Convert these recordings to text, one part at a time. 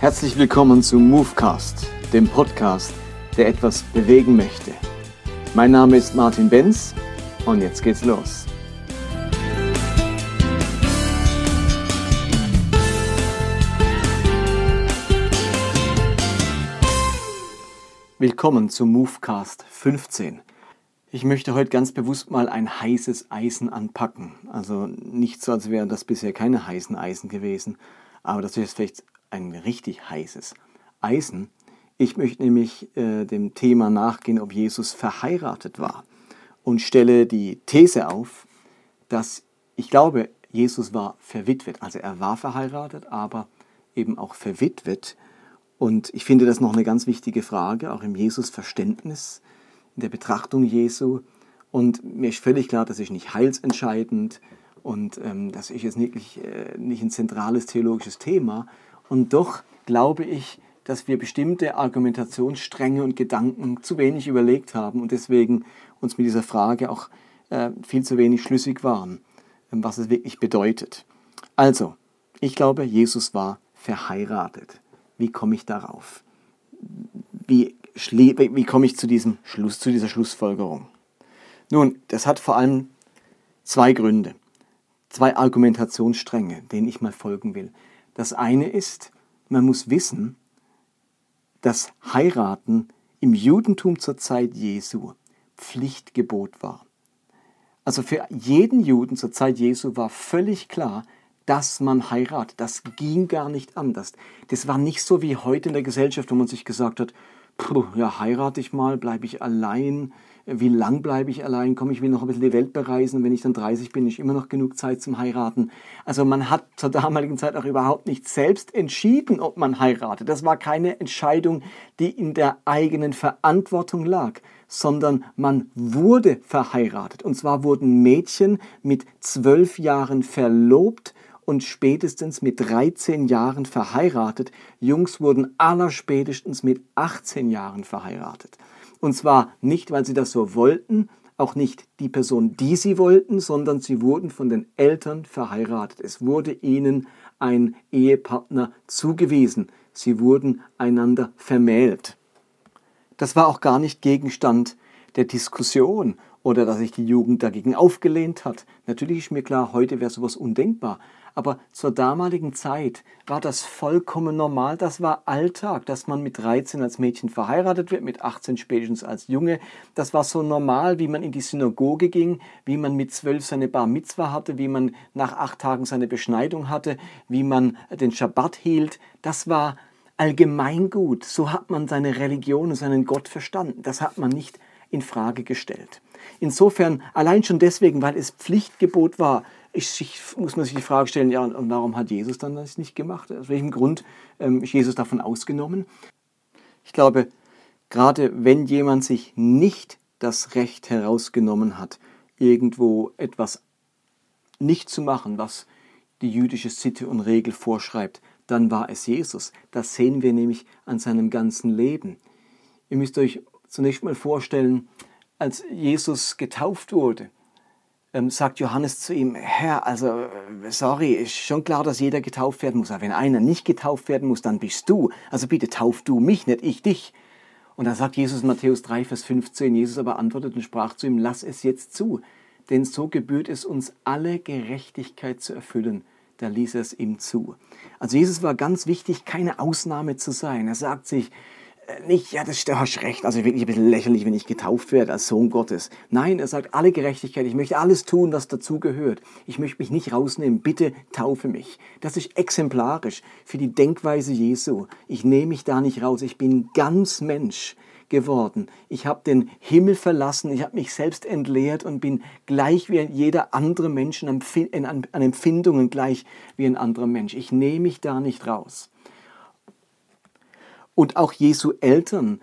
Herzlich willkommen zu Movecast, dem Podcast, der etwas bewegen möchte. Mein Name ist Martin Benz und jetzt geht's los. Willkommen zu Movecast 15. Ich möchte heute ganz bewusst mal ein heißes Eisen anpacken. Also nicht so, als wären das bisher keine heißen Eisen gewesen, aber das ist vielleicht ein richtig heißes Eisen. Ich möchte nämlich äh, dem Thema nachgehen, ob Jesus verheiratet war und stelle die These auf, dass ich glaube, Jesus war verwitwet. Also er war verheiratet, aber eben auch verwitwet. Und ich finde das noch eine ganz wichtige Frage, auch im Jesus-Verständnis, in der Betrachtung Jesu. Und mir ist völlig klar, das ist nicht heilsentscheidend und ähm, das ist jetzt wirklich äh, nicht ein zentrales theologisches Thema. Und doch glaube ich, dass wir bestimmte Argumentationsstränge und Gedanken zu wenig überlegt haben und deswegen uns mit dieser Frage auch äh, viel zu wenig schlüssig waren, ähm, was es wirklich bedeutet. Also, ich glaube, Jesus war verheiratet. Wie komme ich darauf? Wie, wie komme ich zu, diesem Schluss, zu dieser Schlussfolgerung? Nun, das hat vor allem zwei Gründe, zwei Argumentationsstränge, denen ich mal folgen will. Das eine ist, man muss wissen, dass Heiraten im Judentum zur Zeit Jesu Pflichtgebot war. Also für jeden Juden zur Zeit Jesu war völlig klar, dass man heiratet. Das ging gar nicht anders. Das war nicht so wie heute in der Gesellschaft, wo man sich gesagt hat, ja, heirate ich mal, bleibe ich allein, wie lang bleibe ich allein, komme ich will noch ein bisschen die Welt bereisen und wenn ich dann 30 bin, ist immer noch genug Zeit zum Heiraten. Also man hat zur damaligen Zeit auch überhaupt nicht selbst entschieden, ob man heiratet. Das war keine Entscheidung, die in der eigenen Verantwortung lag, sondern man wurde verheiratet. Und zwar wurden Mädchen mit zwölf Jahren verlobt und spätestens mit 13 Jahren verheiratet. Jungs wurden allerspätestens mit 18 Jahren verheiratet. Und zwar nicht, weil sie das so wollten, auch nicht die Person, die sie wollten, sondern sie wurden von den Eltern verheiratet. Es wurde ihnen ein Ehepartner zugewiesen. Sie wurden einander vermählt. Das war auch gar nicht Gegenstand der Diskussion oder dass sich die Jugend dagegen aufgelehnt hat. Natürlich ist mir klar, heute wäre sowas undenkbar aber zur damaligen Zeit war das vollkommen normal, das war Alltag, dass man mit 13 als Mädchen verheiratet wird, mit 18 spätestens als Junge. Das war so normal, wie man in die Synagoge ging, wie man mit 12 seine Bar Mitzwa hatte, wie man nach acht Tagen seine Beschneidung hatte, wie man den Schabbat hielt. Das war allgemeingut. So hat man seine Religion und seinen Gott verstanden. Das hat man nicht in Frage gestellt. Insofern allein schon deswegen, weil es Pflichtgebot war, ich, ich, muss man sich die Frage stellen, ja, und warum hat Jesus dann das nicht gemacht? Aus welchem Grund ähm, ist Jesus davon ausgenommen? Ich glaube, gerade wenn jemand sich nicht das Recht herausgenommen hat, irgendwo etwas nicht zu machen, was die jüdische Sitte und Regel vorschreibt, dann war es Jesus. Das sehen wir nämlich an seinem ganzen Leben. Ihr müsst euch zunächst mal vorstellen, als Jesus getauft wurde, ähm, sagt Johannes zu ihm, Herr, also äh, sorry, ist schon klar, dass jeder getauft werden muss, aber wenn einer nicht getauft werden muss, dann bist du. Also bitte tauf du mich, nicht ich dich. Und da sagt Jesus in Matthäus 3, Vers 15, Jesus aber antwortet und sprach zu ihm, lass es jetzt zu, denn so gebührt es uns alle Gerechtigkeit zu erfüllen. Da ließ er es ihm zu. Also Jesus war ganz wichtig, keine Ausnahme zu sein. Er sagt sich, nicht, ja, das, da hast recht, also wirklich ein bisschen lächerlich, wenn ich getauft werde als Sohn Gottes. Nein, er sagt alle Gerechtigkeit, ich möchte alles tun, was dazugehört. Ich möchte mich nicht rausnehmen, bitte taufe mich. Das ist exemplarisch für die Denkweise Jesu. Ich nehme mich da nicht raus, ich bin ganz Mensch geworden. Ich habe den Himmel verlassen, ich habe mich selbst entleert und bin gleich wie jeder andere Mensch an Empfindungen gleich wie ein anderer Mensch. Ich nehme mich da nicht raus. Und auch Jesu Eltern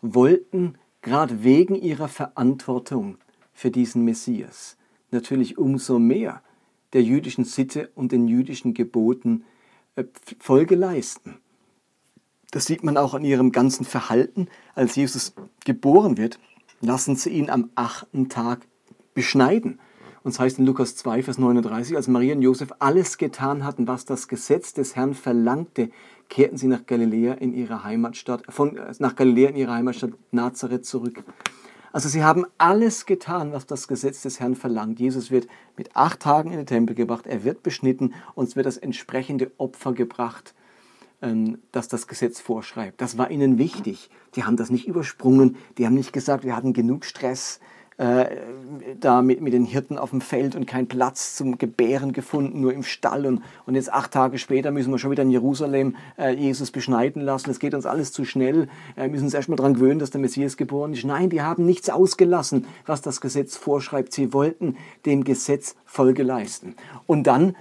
wollten gerade wegen ihrer Verantwortung für diesen Messias natürlich umso mehr der jüdischen Sitte und den jüdischen Geboten äh, Folge leisten. Das sieht man auch an ihrem ganzen Verhalten. Als Jesus geboren wird, lassen sie ihn am achten Tag beschneiden. Und es heißt in Lukas 2, Vers 39, als Maria und Josef alles getan hatten, was das Gesetz des Herrn verlangte, kehrten sie nach Galiläa in ihre Heimatstadt, von, nach Galiläa in ihre Heimatstadt Nazareth zurück. Also sie haben alles getan, was das Gesetz des Herrn verlangt. Jesus wird mit acht Tagen in den Tempel gebracht, er wird beschnitten und es wird das entsprechende Opfer gebracht, ähm, das das Gesetz vorschreibt. Das war ihnen wichtig. Die haben das nicht übersprungen, die haben nicht gesagt, wir hatten genug Stress, äh, da mit, mit den Hirten auf dem Feld und keinen Platz zum Gebären gefunden, nur im Stall. Und, und jetzt acht Tage später müssen wir schon wieder in Jerusalem äh, Jesus beschneiden lassen. Es geht uns alles zu schnell. Äh, wir müssen uns erstmal daran gewöhnen, dass der Messias geboren ist. Nein, die haben nichts ausgelassen, was das Gesetz vorschreibt. Sie wollten dem Gesetz Folge leisten. Und dann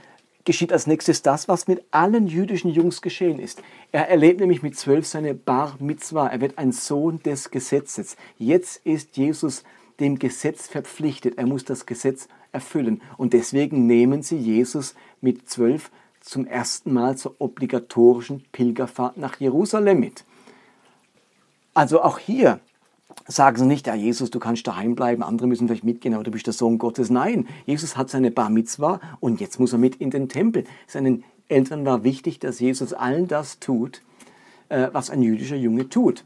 geschieht als nächstes das, was mit allen jüdischen Jungs geschehen ist. Er erlebt nämlich mit zwölf seine Bar Mitzvah. Er wird ein Sohn des Gesetzes. Jetzt ist Jesus dem Gesetz verpflichtet. Er muss das Gesetz erfüllen. Und deswegen nehmen sie Jesus mit zwölf zum ersten Mal zur obligatorischen Pilgerfahrt nach Jerusalem mit. Also auch hier sagen sie nicht, ja Jesus, du kannst daheim bleiben, andere müssen vielleicht mitgehen, aber du bist der Sohn Gottes. Nein, Jesus hat seine Bar Mitzvah und jetzt muss er mit in den Tempel. Seinen Eltern war wichtig, dass Jesus allen das tut, äh, was ein jüdischer Junge tut.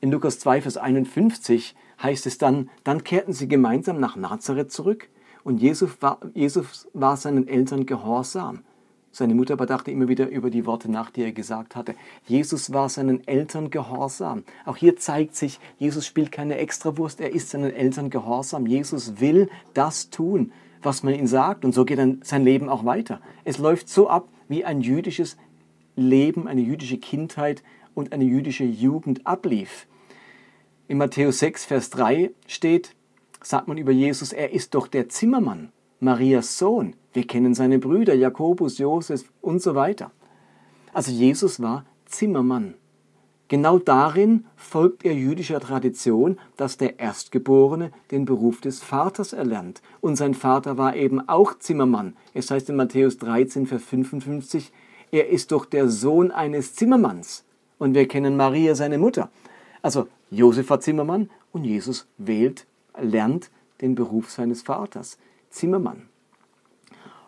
In Lukas 2, Vers 51 heißt es dann, dann kehrten sie gemeinsam nach Nazareth zurück und Jesus war, Jesus war seinen Eltern gehorsam. Seine Mutter aber dachte immer wieder über die Worte nach, die er gesagt hatte. Jesus war seinen Eltern gehorsam. Auch hier zeigt sich, Jesus spielt keine Extrawurst, er ist seinen Eltern gehorsam. Jesus will das tun, was man ihm sagt und so geht dann sein Leben auch weiter. Es läuft so ab, wie ein jüdisches Leben, eine jüdische Kindheit und eine jüdische Jugend ablief. In Matthäus 6, Vers 3 steht, sagt man über Jesus, er ist doch der Zimmermann, Marias Sohn. Wir kennen seine Brüder, Jakobus, Josef und so weiter. Also Jesus war Zimmermann. Genau darin folgt er jüdischer Tradition, dass der Erstgeborene den Beruf des Vaters erlernt. Und sein Vater war eben auch Zimmermann. Es heißt in Matthäus 13, Vers 55, er ist doch der Sohn eines Zimmermanns. Und wir kennen Maria, seine Mutter. Also Josef Zimmermann und Jesus wählt, lernt den Beruf seines Vaters, Zimmermann.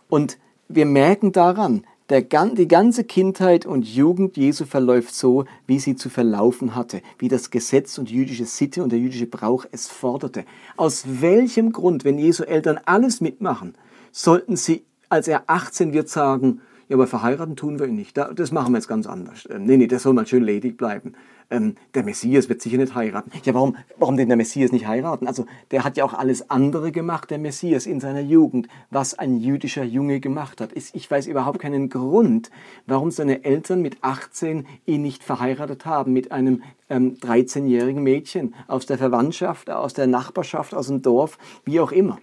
Und wir merken daran, der, die ganze Kindheit und Jugend Jesu verläuft so, wie sie zu verlaufen hatte, wie das Gesetz und jüdische Sitte und der jüdische Brauch es forderte. Aus welchem Grund, wenn Jesu Eltern alles mitmachen, sollten sie, als er 18 wird, sagen, ja, aber verheiraten tun wir ihn nicht. Das machen wir jetzt ganz anders. Ähm, nee, nee, der soll mal schön ledig bleiben. Ähm, der Messias wird sicher nicht heiraten. Ja, warum, warum denn der Messias nicht heiraten? Also, der hat ja auch alles andere gemacht, der Messias in seiner Jugend, was ein jüdischer Junge gemacht hat. Ich weiß überhaupt keinen Grund, warum seine Eltern mit 18 ihn nicht verheiratet haben mit einem ähm, 13-jährigen Mädchen aus der Verwandtschaft, aus der Nachbarschaft, aus dem Dorf, wie auch immer.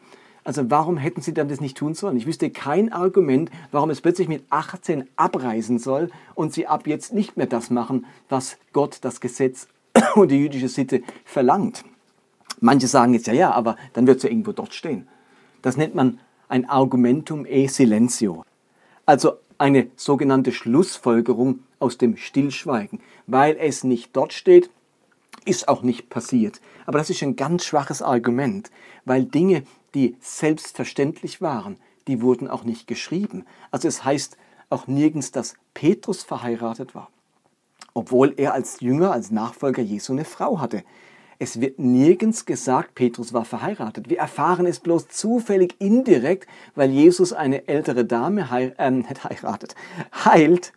Also warum hätten sie dann das nicht tun sollen? Ich wüsste kein Argument, warum es plötzlich mit 18 abreisen soll und sie ab jetzt nicht mehr das machen, was Gott, das Gesetz und die jüdische Sitte verlangt. Manche sagen jetzt, ja, ja, aber dann wird es ja irgendwo dort stehen. Das nennt man ein Argumentum e silentio. Also eine sogenannte Schlussfolgerung aus dem Stillschweigen. Weil es nicht dort steht, ist auch nicht passiert. Aber das ist ein ganz schwaches Argument, weil Dinge, die selbstverständlich waren, die wurden auch nicht geschrieben. Also es heißt auch nirgends, dass Petrus verheiratet war, obwohl er als Jünger, als Nachfolger Jesu eine Frau hatte. Es wird nirgends gesagt, Petrus war verheiratet. Wir erfahren es bloß zufällig indirekt, weil Jesus eine ältere Dame hei äh, heiratet, heilt,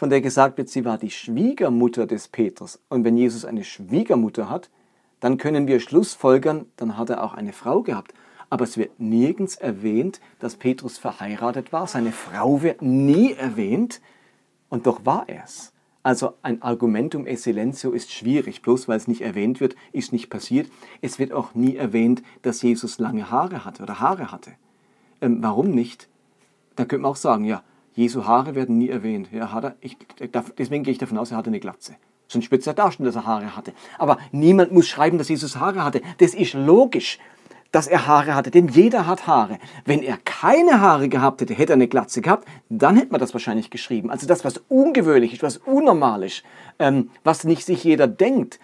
von der gesagt wird, sie war die Schwiegermutter des Petrus. Und wenn Jesus eine Schwiegermutter hat, dann können wir schlussfolgern, dann hat er auch eine Frau gehabt. Aber es wird nirgends erwähnt, dass Petrus verheiratet war. Seine Frau wird nie erwähnt. Und doch war er es. Also ein Argumentum e silentio ist schwierig. Bloß weil es nicht erwähnt wird, ist nicht passiert. Es wird auch nie erwähnt, dass Jesus lange Haare hatte oder Haare hatte. Ähm, warum nicht? Da könnte man auch sagen, ja, Jesu Haare werden nie erwähnt. Ja, hat er, ich, deswegen gehe ich davon aus, er hatte eine Glatze. Sonst es ja darstellen, dass er Haare hatte. Aber niemand muss schreiben, dass Jesus Haare hatte. Das ist logisch, dass er Haare hatte, denn jeder hat Haare. Wenn er keine Haare gehabt hätte, hätte er eine Glatze gehabt, dann hätte man das wahrscheinlich geschrieben. Also das, was ungewöhnlich ist, was unnormal ist, ähm, was nicht sich jeder denkt,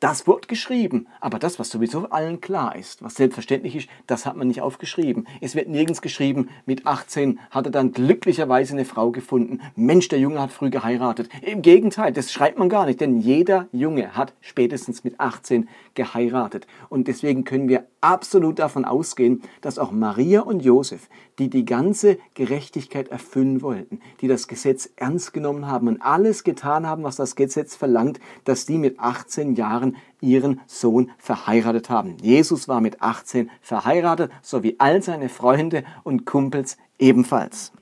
das wird geschrieben. Aber das, was sowieso allen klar ist, was selbstverständlich ist, das hat man nicht aufgeschrieben. Es wird nirgends geschrieben, mit 18 hat er dann glücklicherweise eine Frau gefunden. Mensch, der Junge hat früh geheiratet. Im Gegenteil, das schreibt man gar nicht, denn jeder Junge hat spätestens mit 18 geheiratet. Und deswegen können wir absolut davon ausgehen, dass auch Maria und Josef, die die ganze Gerechtigkeit erfüllen wollten, die das Gesetz ernst genommen haben und alles getan haben, was das Gesetz verlangt, dass die mit 18 Jahren ihren Sohn verheiratet haben. Jesus war mit 18 verheiratet, so wie all seine Freunde und Kumpels ebenfalls.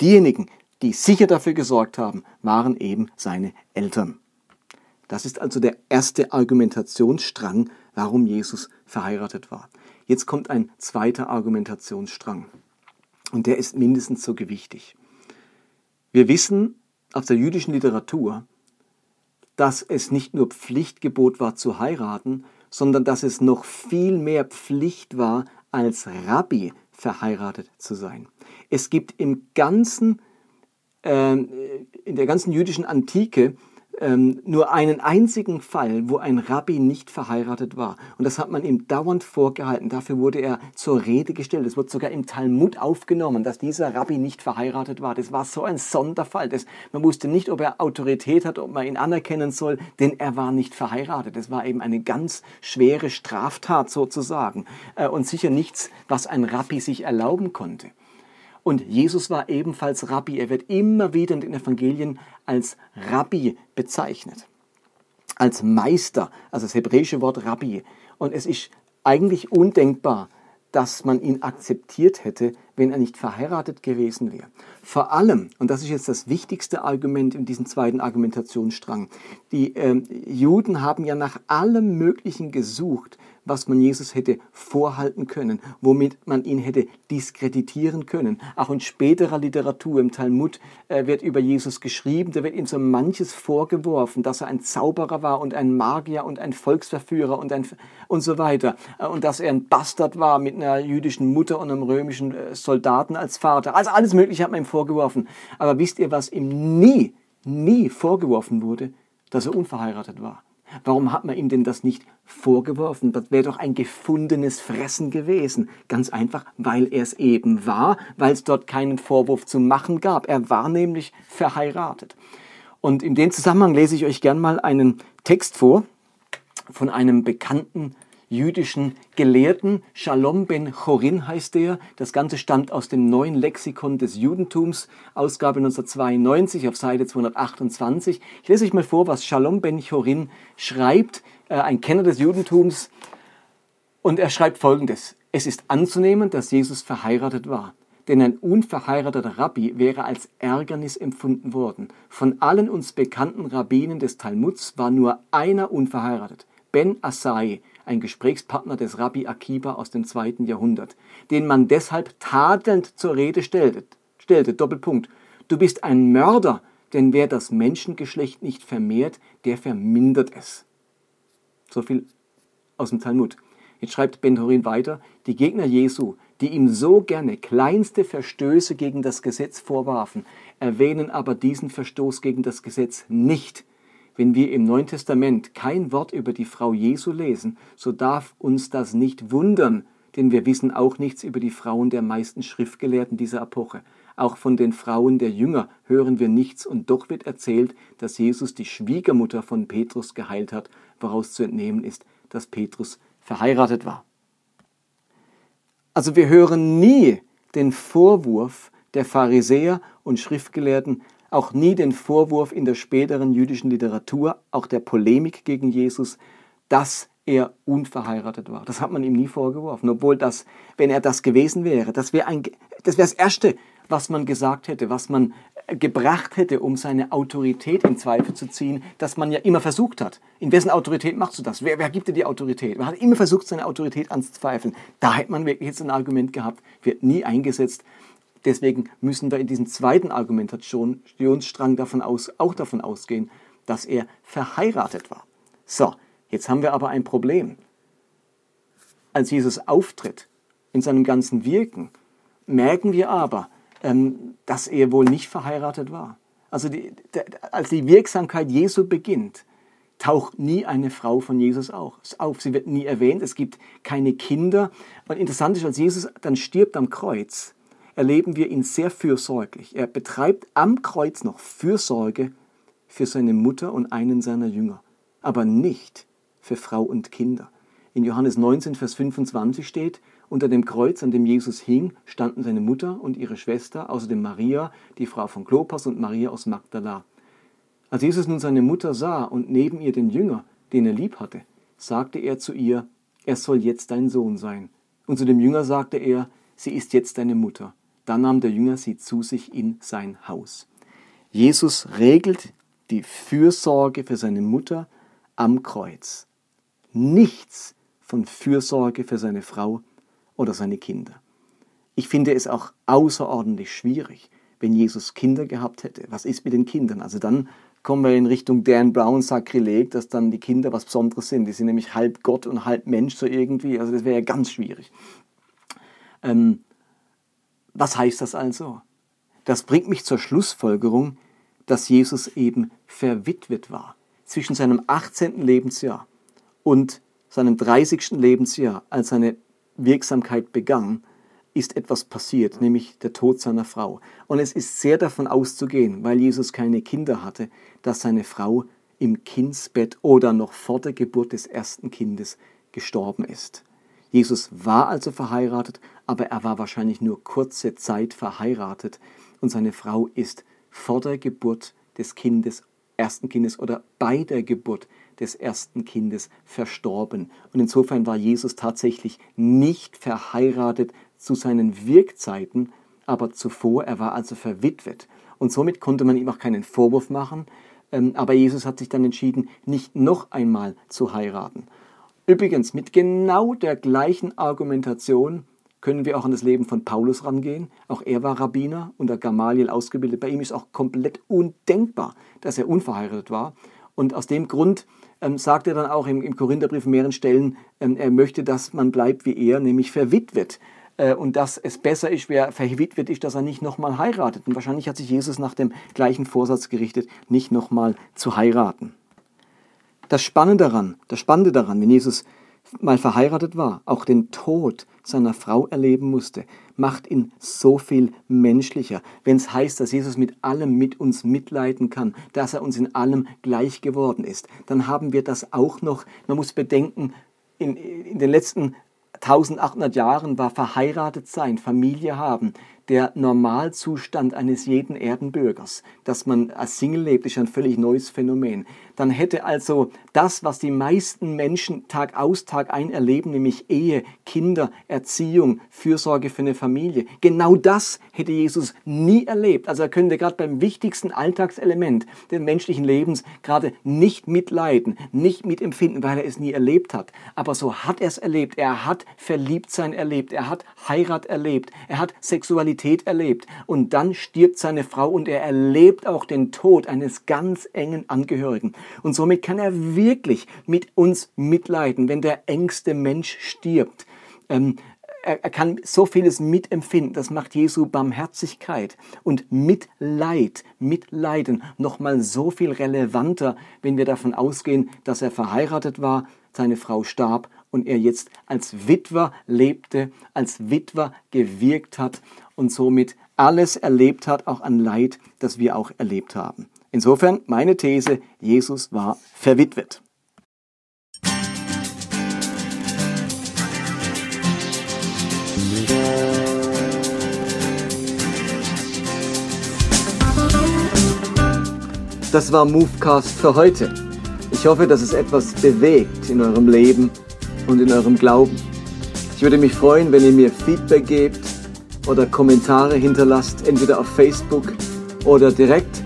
Diejenigen, die sicher dafür gesorgt haben, waren eben seine Eltern. Das ist also der erste Argumentationsstrang, warum Jesus verheiratet war. Jetzt kommt ein zweiter Argumentationsstrang. Und der ist mindestens so gewichtig. Wir wissen aus der jüdischen Literatur, dass es nicht nur Pflichtgebot war zu heiraten, sondern dass es noch viel mehr Pflicht war, als Rabbi verheiratet zu sein. Es gibt im ganzen, äh, in der ganzen jüdischen Antike ähm, nur einen einzigen Fall, wo ein Rabbi nicht verheiratet war. Und das hat man ihm dauernd vorgehalten. Dafür wurde er zur Rede gestellt. Es wird sogar im Talmud aufgenommen, dass dieser Rabbi nicht verheiratet war. Das war so ein Sonderfall. Das, man wusste nicht, ob er Autorität hat, ob man ihn anerkennen soll, denn er war nicht verheiratet. Das war eben eine ganz schwere Straftat sozusagen. Äh, und sicher nichts, was ein Rabbi sich erlauben konnte. Und Jesus war ebenfalls Rabbi. Er wird immer wieder in den Evangelien als Rabbi bezeichnet. Als Meister, also das hebräische Wort Rabbi. Und es ist eigentlich undenkbar, dass man ihn akzeptiert hätte, wenn er nicht verheiratet gewesen wäre. Vor allem, und das ist jetzt das wichtigste Argument in diesem zweiten Argumentationsstrang, die äh, Juden haben ja nach allem Möglichen gesucht, was man Jesus hätte vorhalten können, womit man ihn hätte diskreditieren können. Auch in späterer Literatur im Talmud äh, wird über Jesus geschrieben, da wird ihm so manches vorgeworfen, dass er ein Zauberer war und ein Magier und ein Volksverführer und, ein, und so weiter. Äh, und dass er ein Bastard war mit einer jüdischen Mutter und einem römischen äh, Soldaten als Vater. Also alles Mögliche hat man ihm vorgeworfen. Aber wisst ihr, was ihm nie, nie vorgeworfen wurde? Dass er unverheiratet war. Warum hat man ihm denn das nicht vorgeworfen? Das wäre doch ein gefundenes Fressen gewesen. Ganz einfach, weil er es eben war, weil es dort keinen Vorwurf zu machen gab. Er war nämlich verheiratet. Und in dem Zusammenhang lese ich euch gern mal einen Text vor von einem bekannten jüdischen Gelehrten. Shalom ben Chorin heißt er. Das Ganze stammt aus dem neuen Lexikon des Judentums, Ausgabe 1992 auf Seite 228. Ich lese euch mal vor, was Shalom ben Chorin schreibt, äh, ein Kenner des Judentums. Und er schreibt folgendes. Es ist anzunehmen, dass Jesus verheiratet war. Denn ein unverheirateter Rabbi wäre als Ärgernis empfunden worden. Von allen uns bekannten Rabbinen des Talmuds war nur einer unverheiratet. Ben Asai, ein Gesprächspartner des Rabbi Akiba aus dem zweiten Jahrhundert, den man deshalb tadelnd zur Rede stellte. stellte. Doppelpunkt. Du bist ein Mörder, denn wer das Menschengeschlecht nicht vermehrt, der vermindert es. So viel aus dem Talmud. Jetzt schreibt Ben Horin weiter, die Gegner Jesu, die ihm so gerne kleinste Verstöße gegen das Gesetz vorwarfen, erwähnen aber diesen Verstoß gegen das Gesetz nicht. Wenn wir im Neuen Testament kein Wort über die Frau Jesu lesen, so darf uns das nicht wundern, denn wir wissen auch nichts über die Frauen der meisten Schriftgelehrten dieser Epoche. Auch von den Frauen der Jünger hören wir nichts und doch wird erzählt, dass Jesus die Schwiegermutter von Petrus geheilt hat, woraus zu entnehmen ist, dass Petrus verheiratet war. Also wir hören nie den Vorwurf der Pharisäer und Schriftgelehrten, auch nie den Vorwurf in der späteren jüdischen Literatur, auch der Polemik gegen Jesus, dass er unverheiratet war. Das hat man ihm nie vorgeworfen, obwohl das, wenn er das gewesen wäre, das wäre das wäre das Erste, was man gesagt hätte, was man gebracht hätte, um seine Autorität in Zweifel zu ziehen, dass man ja immer versucht hat. In wessen Autorität machst du das? Wer, wer gibt dir die Autorität? Man hat immer versucht, seine Autorität anzuzweifeln. Da hätte man wirklich jetzt ein Argument gehabt, wird nie eingesetzt. Deswegen müssen wir in diesem zweiten Argumentationsstrang davon aus, auch davon ausgehen, dass er verheiratet war. So, jetzt haben wir aber ein Problem. Als Jesus auftritt in seinem ganzen Wirken, merken wir aber, ähm, dass er wohl nicht verheiratet war. Also die, als die Wirksamkeit Jesu beginnt, taucht nie eine Frau von Jesus auf. Sie wird nie erwähnt, es gibt keine Kinder. Und interessant ist, als Jesus dann stirbt am Kreuz, erleben wir ihn sehr fürsorglich. Er betreibt am Kreuz noch Fürsorge für seine Mutter und einen seiner Jünger, aber nicht für Frau und Kinder. In Johannes 19, Vers 25 steht, unter dem Kreuz, an dem Jesus hing, standen seine Mutter und ihre Schwester, außerdem Maria, die Frau von Klopas und Maria aus Magdala. Als Jesus nun seine Mutter sah und neben ihr den Jünger, den er lieb hatte, sagte er zu ihr, er soll jetzt dein Sohn sein. Und zu dem Jünger sagte er, sie ist jetzt deine Mutter. Dann nahm der Jünger sie zu sich in sein Haus. Jesus regelt die Fürsorge für seine Mutter am Kreuz. Nichts von Fürsorge für seine Frau oder seine Kinder. Ich finde es auch außerordentlich schwierig, wenn Jesus Kinder gehabt hätte. Was ist mit den Kindern? Also dann kommen wir in Richtung Dan Brown Sakrileg, dass dann die Kinder was Besonderes sind. Die sind nämlich halb Gott und halb Mensch so irgendwie. Also das wäre ja ganz schwierig. Ähm, was heißt das also? Das bringt mich zur Schlussfolgerung, dass Jesus eben verwitwet war. Zwischen seinem 18. Lebensjahr und seinem 30. Lebensjahr, als seine Wirksamkeit begann, ist etwas passiert, nämlich der Tod seiner Frau. Und es ist sehr davon auszugehen, weil Jesus keine Kinder hatte, dass seine Frau im Kindsbett oder noch vor der Geburt des ersten Kindes gestorben ist. Jesus war also verheiratet, aber er war wahrscheinlich nur kurze Zeit verheiratet und seine Frau ist vor der Geburt des Kindes, ersten Kindes oder bei der Geburt des ersten Kindes verstorben. Und insofern war Jesus tatsächlich nicht verheiratet zu seinen Wirkzeiten, aber zuvor, er war also verwitwet. Und somit konnte man ihm auch keinen Vorwurf machen, ähm, aber Jesus hat sich dann entschieden, nicht noch einmal zu heiraten. Übrigens, mit genau der gleichen Argumentation können wir auch an das Leben von Paulus rangehen. Auch er war Rabbiner unter Gamaliel ausgebildet. Bei ihm ist auch komplett undenkbar, dass er unverheiratet war. Und aus dem Grund ähm, sagt er dann auch im, im Korintherbrief mehreren Stellen, ähm, er möchte, dass man bleibt wie er, nämlich verwitwet. Äh, und dass es besser ist, wer verwitwet ist, dass er nicht nochmal heiratet. Und wahrscheinlich hat sich Jesus nach dem gleichen Vorsatz gerichtet, nicht nochmal zu heiraten. Das Spannende daran, das Spannende daran, wenn Jesus mal verheiratet war, auch den Tod seiner Frau erleben musste, macht ihn so viel menschlicher. Wenn es heißt, dass Jesus mit allem mit uns mitleiden kann, dass er uns in allem gleich geworden ist, dann haben wir das auch noch. Man muss bedenken, in, in den letzten 1800 Jahren war verheiratet sein, Familie haben, der Normalzustand eines jeden Erdenbürgers. Dass man als Single lebt, ist ein völlig neues Phänomen. Dann hätte also das, was die meisten Menschen Tag aus, Tag ein erleben, nämlich Ehe, Kinder, Erziehung, Fürsorge für eine Familie, genau das hätte Jesus nie erlebt. Also er könnte gerade beim wichtigsten Alltagselement des menschlichen Lebens gerade nicht mitleiden, nicht mitempfinden, weil er es nie erlebt hat. Aber so hat er es erlebt. Er hat Verliebtsein erlebt. Er hat Heirat erlebt. Er hat Sexualität erlebt. Und dann stirbt seine Frau und er erlebt auch den Tod eines ganz engen Angehörigen. Und somit kann er wirklich mit uns mitleiden, wenn der engste Mensch stirbt. Ähm, er, er kann so vieles mitempfinden. Das macht Jesu Barmherzigkeit und Mitleid, Mitleiden nochmal so viel relevanter, wenn wir davon ausgehen, dass er verheiratet war, seine Frau starb und er jetzt als Witwer lebte, als Witwer gewirkt hat und somit alles erlebt hat, auch an Leid, das wir auch erlebt haben. Insofern meine These, Jesus war verwitwet. Das war Movecast für heute. Ich hoffe, dass es etwas bewegt in eurem Leben und in eurem Glauben. Ich würde mich freuen, wenn ihr mir Feedback gebt oder Kommentare hinterlasst, entweder auf Facebook oder direkt